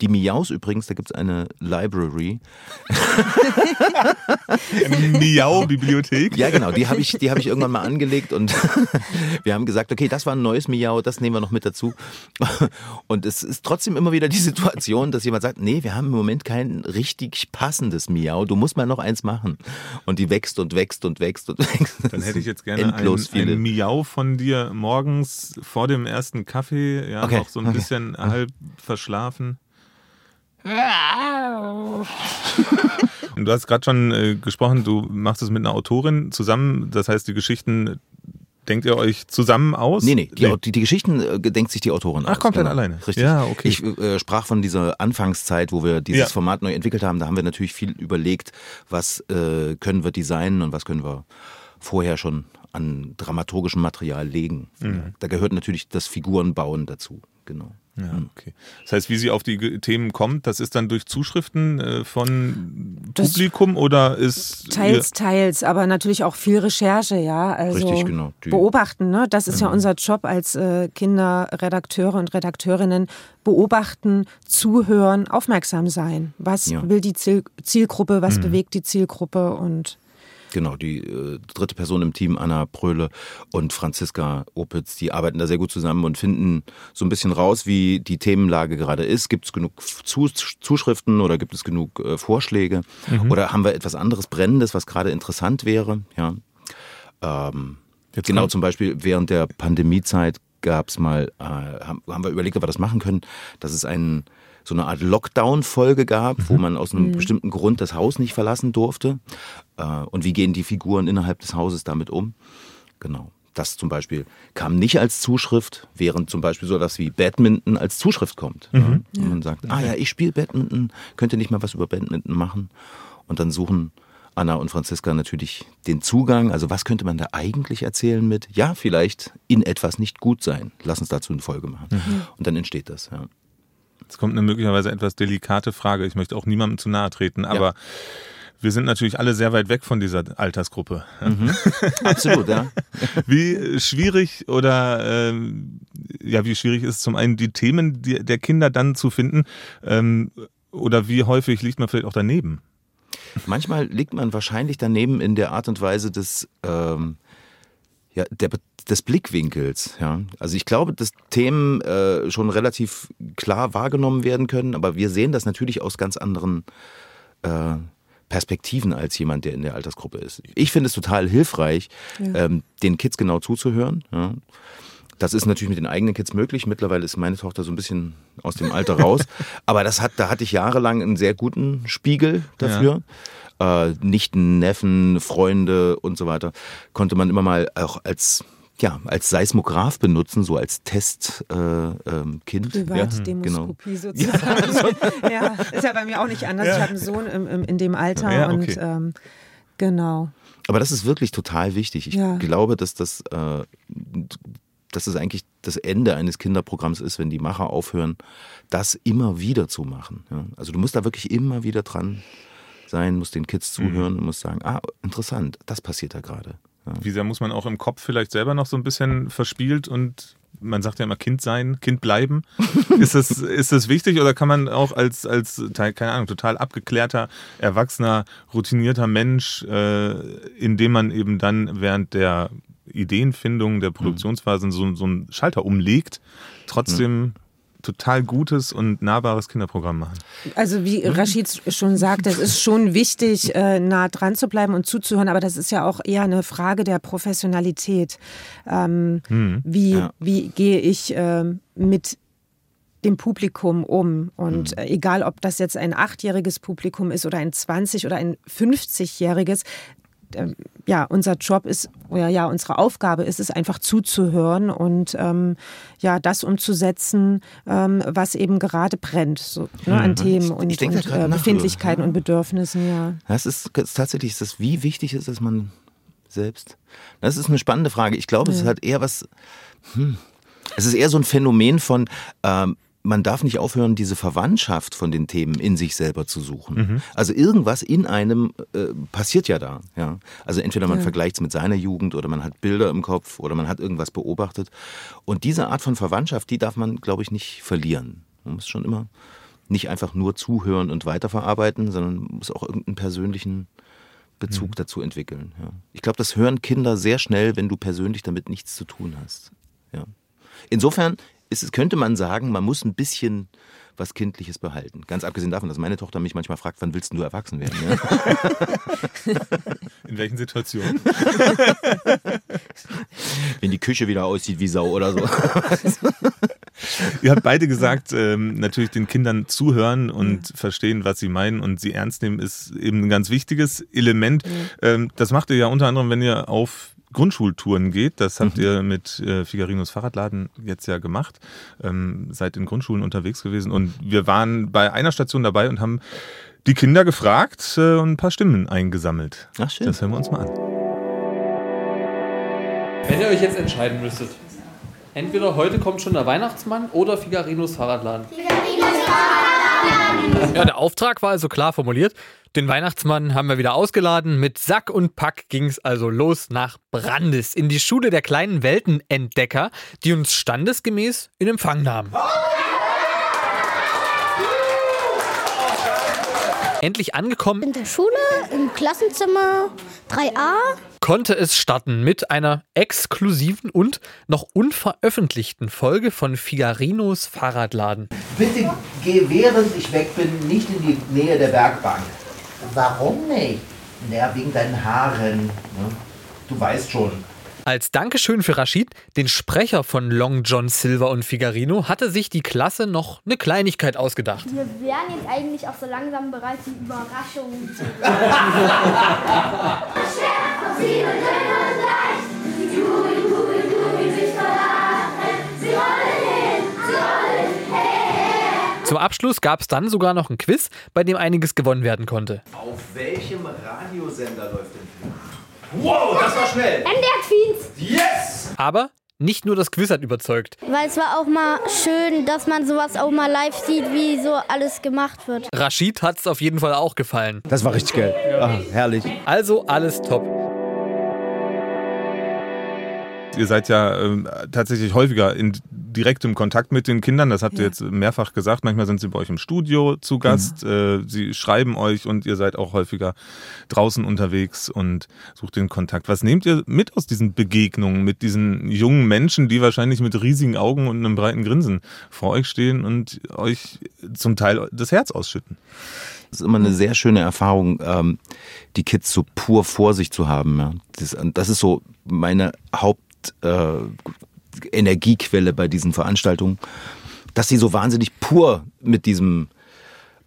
Die Miaus übrigens, da gibt es eine Library. <laughs> Miau-Bibliothek. Ja, genau, die habe ich, die hab ich irgendwann mal angelegt und <laughs> wir haben gesagt, okay, das war ein neues Miau, das nehmen wir noch mit dazu. Und es ist trotzdem immer wieder die Situation, dass jemand sagt, nee, wir haben im Moment kein richtig passendes Miau, du musst mal noch eins machen. Und die wächst und wächst und wächst und wächst. Dann hätte ich jetzt gerne ein, ein Miau von dir morgens vor dem ersten Kaffee, ja, Okay, noch so ein okay. Bisschen halb verschlafen. <laughs> Und du hast gerade schon äh, gesprochen, du machst es mit einer Autorin zusammen. Das heißt, die Geschichten denkt ihr euch zusammen aus? Nee, nee, die, die, die Geschichten äh, denkt sich die Autorin Ach, aus. komplett alleine. Richtig. Ja, okay. Ich äh, sprach von dieser Anfangszeit, wo wir dieses Ja. Format neu entwickelt haben. Da haben wir natürlich viel überlegt, was äh, können wir designen und was können wir vorher schon an dramaturgischem Material legen. Mhm. Da gehört natürlich das Figurenbauen dazu. Genau. Ja, okay. Das heißt, wie sie auf die Themen kommt, das ist dann durch Zuschriften äh, von Das- Publikum oder ist Teils, teils, aber natürlich auch viel Recherche, ja. Also Richtig, genau. Die- beobachten, ne? Das ist ja unser Job als äh, Kinderredakteure und Redakteurinnen. Beobachten, zuhören, aufmerksam sein. Was Ja. will die Ziel Zielgruppe, was bewegt die Zielgruppe und Genau, die äh, dritte Person im Team, Anna Pröhle und Franziska Opitz, die arbeiten da sehr gut zusammen und finden so ein bisschen raus, wie die Themenlage gerade ist. Gibt es genug Zus Zuschriften oder gibt es genug äh, Vorschläge? Oder haben wir etwas anderes Brennendes, was gerade interessant wäre? Ja. Ähm, genau, zum Beispiel während der Pandemiezeit gab es mal, äh, haben, haben wir überlegt, ob wir das machen können, dass es einen, so eine Art Lockdown-Folge gab, wo man aus einem bestimmten Grund das Haus nicht verlassen durfte. Äh, und wie gehen die Figuren innerhalb des Hauses damit um? Genau. Das zum Beispiel kam nicht als Zuschrift, während zum Beispiel so etwas wie Badminton als Zuschrift kommt. Ja. Und man sagt, ah ja, ich spiele Badminton, könnt ihr nicht mal was über Badminton machen? Und dann suchen Anna und Franziska natürlich den Zugang. Also was könnte man da eigentlich erzählen mit, ja, vielleicht in etwas nicht gut sein. Lass uns dazu eine Folge machen. Und dann entsteht das. Ja. Jetzt kommt eine möglicherweise etwas delikate Frage. Ich möchte auch niemandem zu nahe treten, aber wir sind natürlich alle sehr weit weg von dieser Altersgruppe. <laughs> Absolut, ja. Wie schwierig oder ähm, ja, wie schwierig ist es zum einen die Themen der Kinder dann zu finden ähm, oder wie häufig liegt man vielleicht auch daneben? Manchmal liegt man wahrscheinlich daneben in der Art und Weise des, ähm, ja, der, des Blickwinkels. Ja. Also ich glaube, dass Themen äh, schon relativ klar wahrgenommen werden können, aber wir sehen das natürlich aus ganz anderen äh, Perspektiven als jemand, der in der Altersgruppe ist. Ich finde es total hilfreich, ähm, den Kids genau zuzuhören. Ja. Das ist natürlich mit den eigenen Kids möglich. Mittlerweile ist meine Tochter so ein bisschen aus dem Alter raus. <laughs> Aber das hat, da hatte ich jahrelang einen sehr guten Spiegel dafür. Äh, Nichten, Neffen, Freunde und so weiter. Konnte man immer mal auch als, ja, als Seismograph benutzen, so als Testkind. Äh, ähm, Kind. ja, genau. Privatdemoskopie sozusagen. <laughs> Ja. ist ja bei mir auch nicht anders. Ich habe einen Sohn im, im, in dem Alter Ja, und okay. ähm, genau. Aber das ist wirklich total wichtig. Ich Ja. glaube, dass das, äh, dass es eigentlich das Ende eines Kinderprogramms ist, wenn die Macher aufhören, das immer wieder zu machen. Ja? Also du musst da wirklich immer wieder dran sein, musst den Kids zuhören und musst sagen, ah, interessant, das passiert da gerade. Ja. Wie sehr muss man auch im Kopf vielleicht selber noch so ein bisschen verspielt und man sagt ja immer Kind sein, Kind bleiben. <laughs> ist, das, ist das wichtig oder kann man auch als, als keine Ahnung, total abgeklärter, erwachsener, routinierter Mensch, äh, indem man eben dann während der Ideenfindung, der Produktionsphasen so, so einen Schalter umlegt, trotzdem total gutes und nahbares Kinderprogramm machen? Also wie Rashid schon sagt, es ist schon wichtig, äh, nah dran zu bleiben und zuzuhören, aber das ist ja auch eher eine Frage der Professionalität. Ähm, wie, Ja. wie gehe ich ähm, mit dem Publikum um. Und äh, egal, ob das jetzt ein achtjähriges Publikum ist oder ein 20- oder ein 50-jähriges, ähm, ja, unser Job ist, oder ja, unsere Aufgabe ist es einfach zuzuhören und ähm, ja, das umzusetzen, ähm, was eben gerade brennt, so, ne, an Themen und, ich und äh, Befindlichkeiten ja. und Bedürfnissen, ja. Das ist, das ist tatsächlich, ist das, wie wichtig ist es man selbst? Das ist eine spannende Frage. Ich glaube, es hat eher was, hm, es ist eher so ein Phänomen von, ähm, man darf nicht aufhören, diese Verwandtschaft von den Themen in sich selber zu suchen. Mhm. Also irgendwas in einem äh, passiert ja da. Ja? Also entweder man Ja. vergleicht es mit seiner Jugend oder man hat Bilder im Kopf oder man hat irgendwas beobachtet. Und diese Art von Verwandtschaft, die darf man, glaube ich, nicht verlieren. Man muss schon immer nicht einfach nur zuhören und weiterverarbeiten, sondern muss auch irgendeinen persönlichen Bezug Mhm. dazu entwickeln. Ja. Ich glaube, das hören Kinder sehr schnell, wenn du persönlich damit nichts zu tun hast. Ja. Insofern ist es, könnte man sagen, man muss ein bisschen was Kindliches behalten. Ganz abgesehen davon, dass meine Tochter mich manchmal fragt, wann willst du erwachsen werden? Ja? <laughs> In welchen Situationen? <laughs> Wenn die Küche wieder aussieht wie Sau oder so. Ihr habt beide gesagt, ähm, natürlich den Kindern zuhören und verstehen, was sie meinen und sie ernst nehmen, ist eben ein ganz wichtiges Element. Ähm, das macht ihr ja unter anderem, wenn ihr auf Grundschultouren geht. Das habt ihr mit äh, Figarinos Fahrradladen jetzt ja gemacht. Ähm, seid in Grundschulen unterwegs gewesen und wir waren bei einer Station dabei und haben die Kinder gefragt äh, und ein paar Stimmen eingesammelt. Ach schön. Das hören wir uns mal an. Wenn ihr euch jetzt entscheiden müsstet, entweder heute kommt schon der Weihnachtsmann oder Figarinos Fahrradladen. Ja, der Auftrag war also klar formuliert. Den Weihnachtsmann haben wir wieder ausgeladen. Mit Sack und Pack ging es also los nach Brandis in die Schule der kleinen Weltenentdecker, die uns standesgemäß in Empfang nahmen. Endlich angekommen In der Schule, im Klassenzimmer 3a. Konnte es starten mit einer exklusiven und noch unveröffentlichten Folge von Figarinos Fahrradladen. Bitte geh, während ich weg bin, nicht in die Nähe der Werkbank. Warum nicht? Na, wegen deinen Haaren. Ne? Du weißt schon. Als Dankeschön für Rashid, den Sprecher von Long John Silver und Figarino, hatte sich die Klasse noch eine Kleinigkeit ausgedacht. Wir wären jetzt eigentlich auch so langsam bereit, die Überraschungen zu <laughs> Zum Abschluss gab es dann sogar noch ein Quiz, bei dem einiges gewonnen werden konnte. Auf welchem Radiosender läuft denn Wow, das war schnell. MDR Queens. Yes! Aber nicht nur das Quiz hat überzeugt. Weil es war auch mal schön, dass man sowas auch mal live sieht, wie so alles gemacht wird. Rashid hat es auf jeden Fall auch gefallen. Das war richtig geil. Ah, herrlich. Also alles top. Ihr seid ja ähm, tatsächlich häufiger in direktem Kontakt mit den Kindern. Das habt ihr jetzt mehrfach gesagt. Manchmal sind sie bei euch im Studio zu Gast. Äh, sie schreiben euch und ihr seid auch häufiger draußen unterwegs und sucht den Kontakt. Was nehmt ihr mit aus diesen Begegnungen mit diesen jungen Menschen, die wahrscheinlich mit riesigen Augen und einem breiten Grinsen vor euch stehen und euch zum Teil das Herz ausschütten? Das ist immer eine sehr schöne Erfahrung, ähm, die Kids so pur vor sich zu haben. Ja. Das, das ist so meine Haupt äh, Energiequelle bei diesen Veranstaltungen, dass sie so wahnsinnig pur mit diesem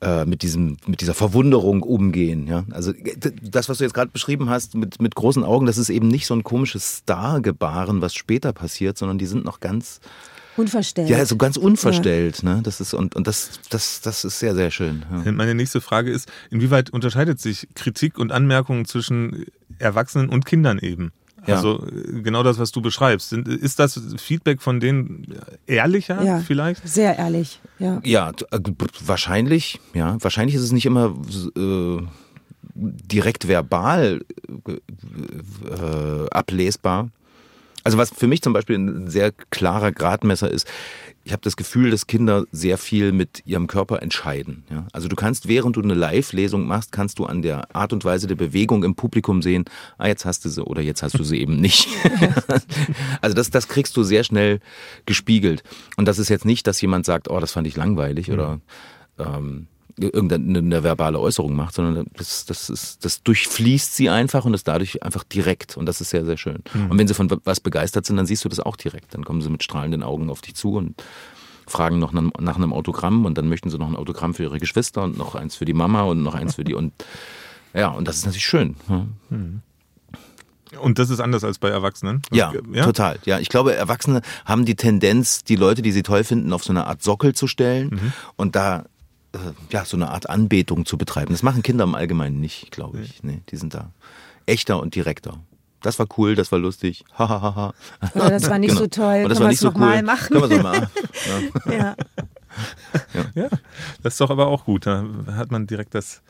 äh, mit diesem mit dieser Verwunderung umgehen. Ja? Also das, was du jetzt gerade beschrieben hast mit mit großen Augen, das ist eben nicht so ein komisches Star-Gebaren, was später passiert, sondern die sind noch ganz Unverstellt. ja, so ganz unverstellt. Ne? Das ist und und das das das ist sehr sehr schön. Ja. Meine nächste Frage ist, inwieweit unterscheidet sich Kritik und Anmerkungen zwischen Erwachsenen und Kindern eben? Ja. Also äh, genau das, was du beschreibst. Ist das Feedback von denen ehrlicher Ja. vielleicht? Sehr ehrlich, ja. Ja, äh, wahrscheinlich, ja. Wahrscheinlich ist es nicht immer äh, direkt verbal äh, ablesbar. Also was für mich zum Beispiel ein sehr klarer Gradmesser ist, ich habe das Gefühl, dass Kinder sehr viel mit ihrem Körper entscheiden. Ja? Also du kannst, während du eine Live-Lesung machst, kannst du an der Art und Weise der Bewegung im Publikum sehen, ah, jetzt hast du sie oder jetzt hast du sie eben nicht. <laughs> also das, das kriegst du sehr schnell gespiegelt. Und das ist jetzt nicht, dass jemand sagt, oh, das fand ich langweilig oder ähm, irgendeine eine verbale Äußerung macht, sondern das, das, ist, das durchfließt sie einfach und ist dadurch einfach direkt. Und das ist sehr, sehr schön. Mhm. Und wenn sie von was begeistert sind, dann siehst du das auch direkt. Dann kommen sie mit strahlenden Augen auf dich zu und fragen noch nach, einem Autogramm und dann möchten sie noch ein Autogramm für ihre Geschwister und noch eins für die Mama und noch eins für die und <laughs> ja, und das ist natürlich schön. Ja. Und das ist anders als bei Erwachsenen? Ja, total. Ja, ich glaube, Erwachsene haben die Tendenz, die Leute, die sie toll finden, auf so eine Art Sockel zu stellen und da ja so eine Art Anbetung zu betreiben. Das machen Kinder im Allgemeinen nicht, glaube ich. Nee, die sind da echter und direkter. Das war cool, das war lustig. Hahaha. Oder das war nicht so toll. Das Können war wir nicht es so noch mal cool. machen? Können wir es noch mal. <laughs> Ja. Ja. Ja. das ist doch aber auch gut. Da hat man direkt das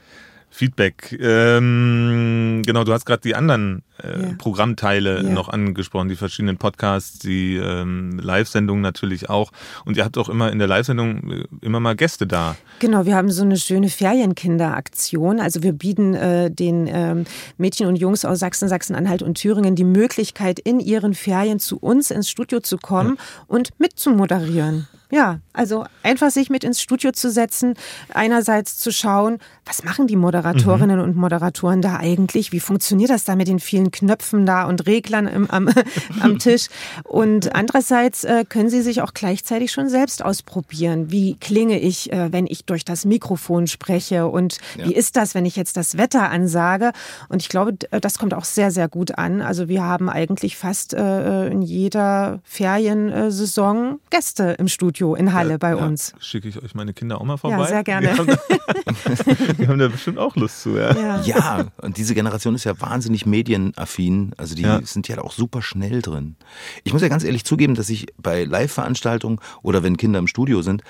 Feedback. Ähm, genau, du hast gerade die anderen äh, Ja. Programmteile Ja. noch angesprochen, die verschiedenen Podcasts, die ähm, Live-Sendungen natürlich auch. Und ihr habt auch immer in der Live-Sendung äh, immer mal Gäste da. Genau, wir haben so eine schöne Ferienkinderaktion. Also wir bieten äh, den ähm, Mädchen und Jungs aus Sachsen, Sachsen-Anhalt und Thüringen die Möglichkeit, in ihren Ferien zu uns ins Studio zu kommen und mitzumoderieren. Ja, also einfach sich mit ins Studio zu setzen, einerseits zu schauen, was machen die Moderatorinnen und Moderatoren da eigentlich? Wie funktioniert das da mit den vielen Knöpfen da und Reglern im, am, <laughs> am Tisch? Und andererseits äh, können sie sich auch gleichzeitig schon selbst ausprobieren. Wie klinge ich, äh, wenn ich durch das Mikrofon spreche? Und wie ist das, wenn ich jetzt das Wetter ansage? Und ich glaube, d- das kommt auch sehr, sehr gut an. Also wir haben eigentlich fast äh, in jeder Feriensaison Gäste im Studio in Halle bei Ja, uns. Schicke ich euch meine Kinder auch mal vorbei? sehr gerne. Die haben, da, <laughs> die haben da bestimmt auch Lust zu. Ja. Ja. Ja, und diese Generation ist ja wahnsinnig medienaffin. Also die Ja. sind ja auch super schnell drin. Ich muss ja ganz ehrlich zugeben, dass ich bei Live-Veranstaltungen oder wenn Kinder im Studio sind,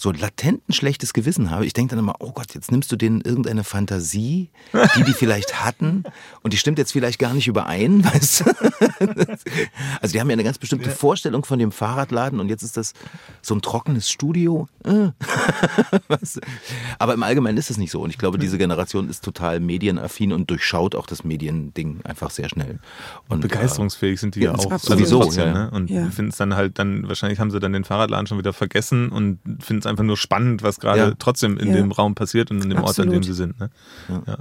so latent ein schlechtes Gewissen habe. Ich denke dann immer, oh Gott, jetzt nimmst du denen irgendeine Fantasie, die die vielleicht hatten und die stimmt jetzt vielleicht gar nicht überein, <laughs> weißt du? Also die haben ja eine ganz bestimmte Vorstellung von dem Fahrradladen und jetzt ist das so ein trockenes Studio. Äh. <laughs> Weißt du? Aber im Allgemeinen ist es nicht so und ich glaube, diese Generation ist total medienaffin und durchschaut auch das Mediending einfach sehr schnell. Und, Begeisterungsfähig sind die ja, Ja, auch. absolut. Sowieso, ja. ne? Und Ja. finden es dann halt dann, wahrscheinlich haben sie dann den Fahrradladen schon wieder vergessen und finden es einfach nur spannend, was gerade Ja. trotzdem in Ja. dem Raum passiert und in dem Ort, an dem Absolut. sie sind. Ne? Ja.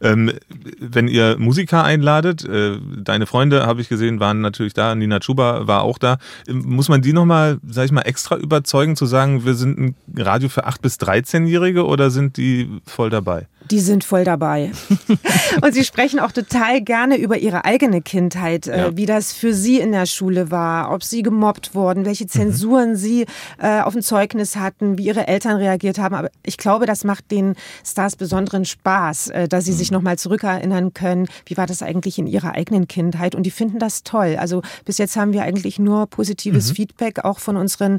Ähm, wenn ihr Musiker einladet, äh, deine Freunde, habe ich gesehen, waren natürlich da, Nina Chuba war auch da. Ähm, Muss man die nochmal, sag ich mal, extra überzeugen, zu sagen, wir sind ein Radio für 8- bis 13-Jährige oder sind die voll dabei? Die sind voll dabei. <laughs> und sie sprechen auch total gerne über ihre eigene Kindheit, äh, Ja. wie das für sie in der Schule war, ob sie gemobbt wurden, welche Zensuren sie äh, auf dem Zeugnis hatten, wie ihre Eltern reagiert haben. Aber ich glaube, das macht den Stars besonderen Spaß, äh, dass sie sich nochmal zurückerinnern können, wie war das eigentlich in ihrer eigenen Kindheit. Und die finden das toll. Also bis jetzt haben wir eigentlich nur positives Feedback auch von unseren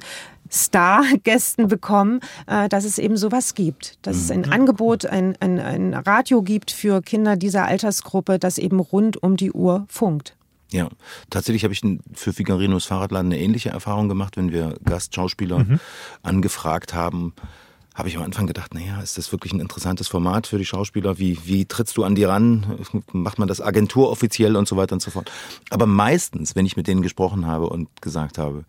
Star-Gästen bekommen, äh, dass es eben sowas gibt. Dass es ein Angebot, ein, ein, ein Radio gibt für Kinder dieser Altersgruppe, das eben rund um die Uhr funkt. Ja, tatsächlich habe ich für Figarinos Fahrradladen eine ähnliche Erfahrung gemacht, wenn wir Gastschauspieler angefragt haben. Habe ich am Anfang gedacht, naja, ist das wirklich ein interessantes Format für die Schauspieler? Wie, wie trittst du an die ran? <laughs> Macht man das agenturoffiziell und so weiter und so fort? Aber meistens, wenn ich mit denen gesprochen habe und gesagt habe,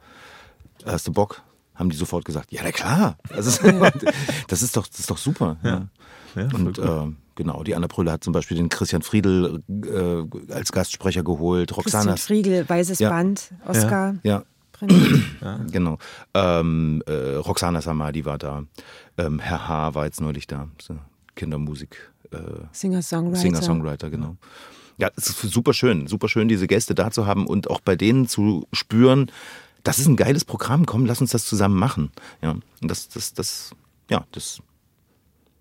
hast du Bock? Haben die sofort gesagt, ja, na klar. Das ist, <laughs> das ist, doch, das ist doch super. Ja. Ja, voll Und äh, genau, die Anna Brülle hat zum Beispiel den Christian Friedel äh, als Gastsprecher geholt. Christian Roxana. Friegel, Weißes Ja. Band, Oscar. Ja, Prinz. <clears throat> genau. Ähm, äh, Roxana Samadi war da. Ähm, Herr H. war jetzt neulich da. So Kindermusik. Äh, Singer-Songwriter. Singer-Songwriter, genau. Ja, es ist super schön, super schön, diese Gäste da zu haben und auch bei denen zu spüren, das ist ein geiles Programm, komm, lass uns das zusammen machen. Ja, und das, das, das, ja, das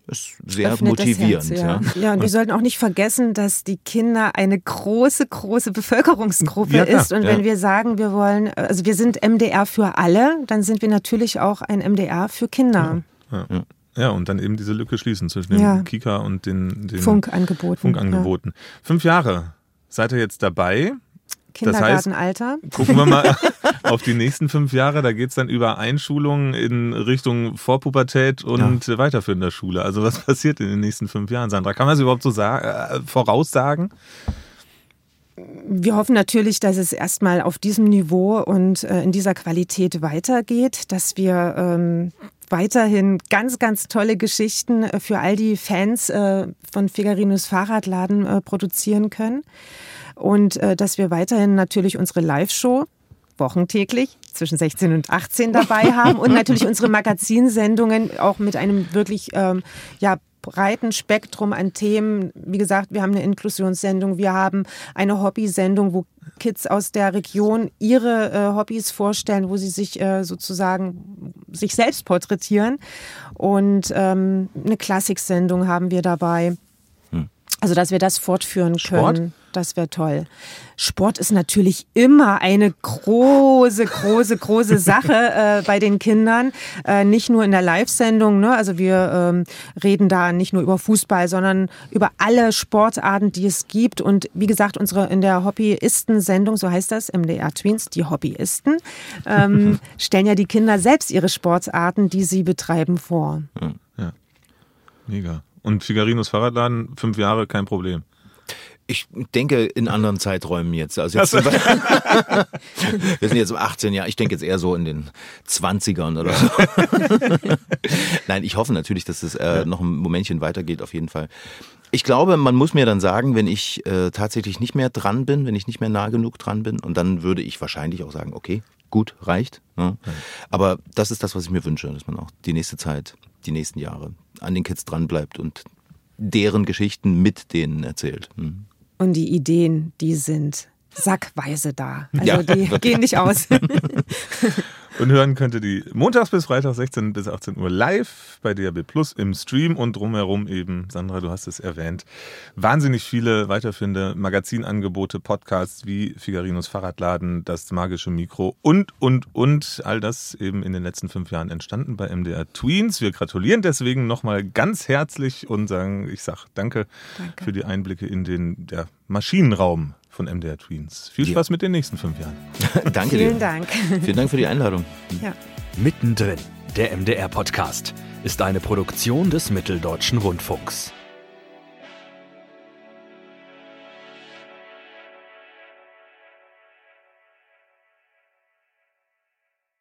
ist sehr Öffnet motivierend. Herz, ja. ja. ja, und wir <laughs> sollten auch nicht vergessen, dass die Kinder eine große, große Bevölkerungsgruppe Ja, klar, ist. Und ja. wenn wir sagen, wir wollen, also wir sind MDR für alle, dann sind wir natürlich auch ein MDR für Kinder. Ja, und dann eben diese Lücke schließen zwischen dem Ja. Kika und den, den Funkangeboten. Funkangeboten. Fünf Jahre seid ihr jetzt dabei. Ja. Das heißt, Kindergartenalter. gucken wir mal <laughs> auf die nächsten fünf Jahre. Da geht's dann über Einschulung in Richtung Vorpubertät und weiterführender Schule. Also was passiert in den nächsten fünf Jahren, Sandra? Kann man das überhaupt so sagen, äh, voraussagen? Wir hoffen natürlich, dass es erstmal auf diesem Niveau und äh, in dieser Qualität weitergeht, dass wir ähm, weiterhin ganz, ganz tolle Geschichten äh, für all die Fans äh, von Figarinos Fahrradladen äh, produzieren können und äh, dass wir weiterhin natürlich unsere Live-Show wochentäglich zwischen 16 und 18 dabei <laughs> haben und natürlich unsere Magazinsendungen auch mit einem wirklich ähm, ja, breiten Spektrum an Themen. Wie gesagt, wir haben eine Inklusionssendung, wir haben eine Hobbysendung, wo Kids aus der Region ihre äh, Hobbys vorstellen, wo sie sich äh, sozusagen sich selbst porträtieren. Und ähm, eine Klassiksendung haben wir dabei. Also, dass wir das fortführen Sport? können, das wäre toll. Sport ist natürlich immer eine große, große, große <laughs> Sache äh, bei den Kindern. Äh, nicht nur in der Live-Sendung. Ne? Also wir ähm, reden da nicht nur über Fußball, sondern über alle Sportarten, die es gibt. Und wie gesagt, unsere in der Hobbyisten-Sendung, so heißt das, MDR Tweens, die Hobbyisten, ähm, <laughs> stellen ja die Kinder selbst ihre Sportarten, die sie betreiben, vor. Ja. Mega. Und Figarinos Fahrradladen, fünf Jahre, kein Problem. Ich denke in anderen Zeiträumen jetzt. Also jetzt sind wir, <laughs> wir sind jetzt um 18 Jahre. Ich denke jetzt eher so in den 20ern oder so. <laughs> Nein, ich hoffe natürlich, dass es äh, noch ein Momentchen weitergeht, auf jeden Fall. Ich glaube, man muss mir dann sagen, wenn ich äh, tatsächlich nicht mehr dran bin, wenn ich nicht mehr nah genug dran bin, und dann würde ich wahrscheinlich auch sagen, okay, gut, reicht. Ne? Aber das ist das, was ich mir wünsche, dass man auch die nächste Zeit, die nächsten Jahre an den Kids dran bleibt und deren Geschichten mit denen erzählt. Hm. Und die Ideen, die sind sackweise da. Also Ja, die <laughs> gehen nicht aus. <laughs> Und hören könnt ihr die montags bis Freitag 16 bis 18 Uhr live bei DAB Plus im Stream und drumherum eben, Sandra, du hast es erwähnt, wahnsinnig viele weiterfinde Magazinangebote, Podcasts wie Figarinos Fahrradladen, das magische Mikro und, und, und. All das eben in den letzten fünf Jahren entstanden bei MDR Tweens. Wir gratulieren deswegen nochmal ganz herzlich und sagen, ich sag danke, Danke. für die Einblicke in den der Maschinenraum von MDR Tweens. Viel Spaß mit den nächsten fünf Jahren. <laughs> Danke Vielen dir. Dank. Vielen Dank für die Einladung. Ja. Mittendrin, der MDR-Podcast, ist eine Produktion des Mitteldeutschen Rundfunks.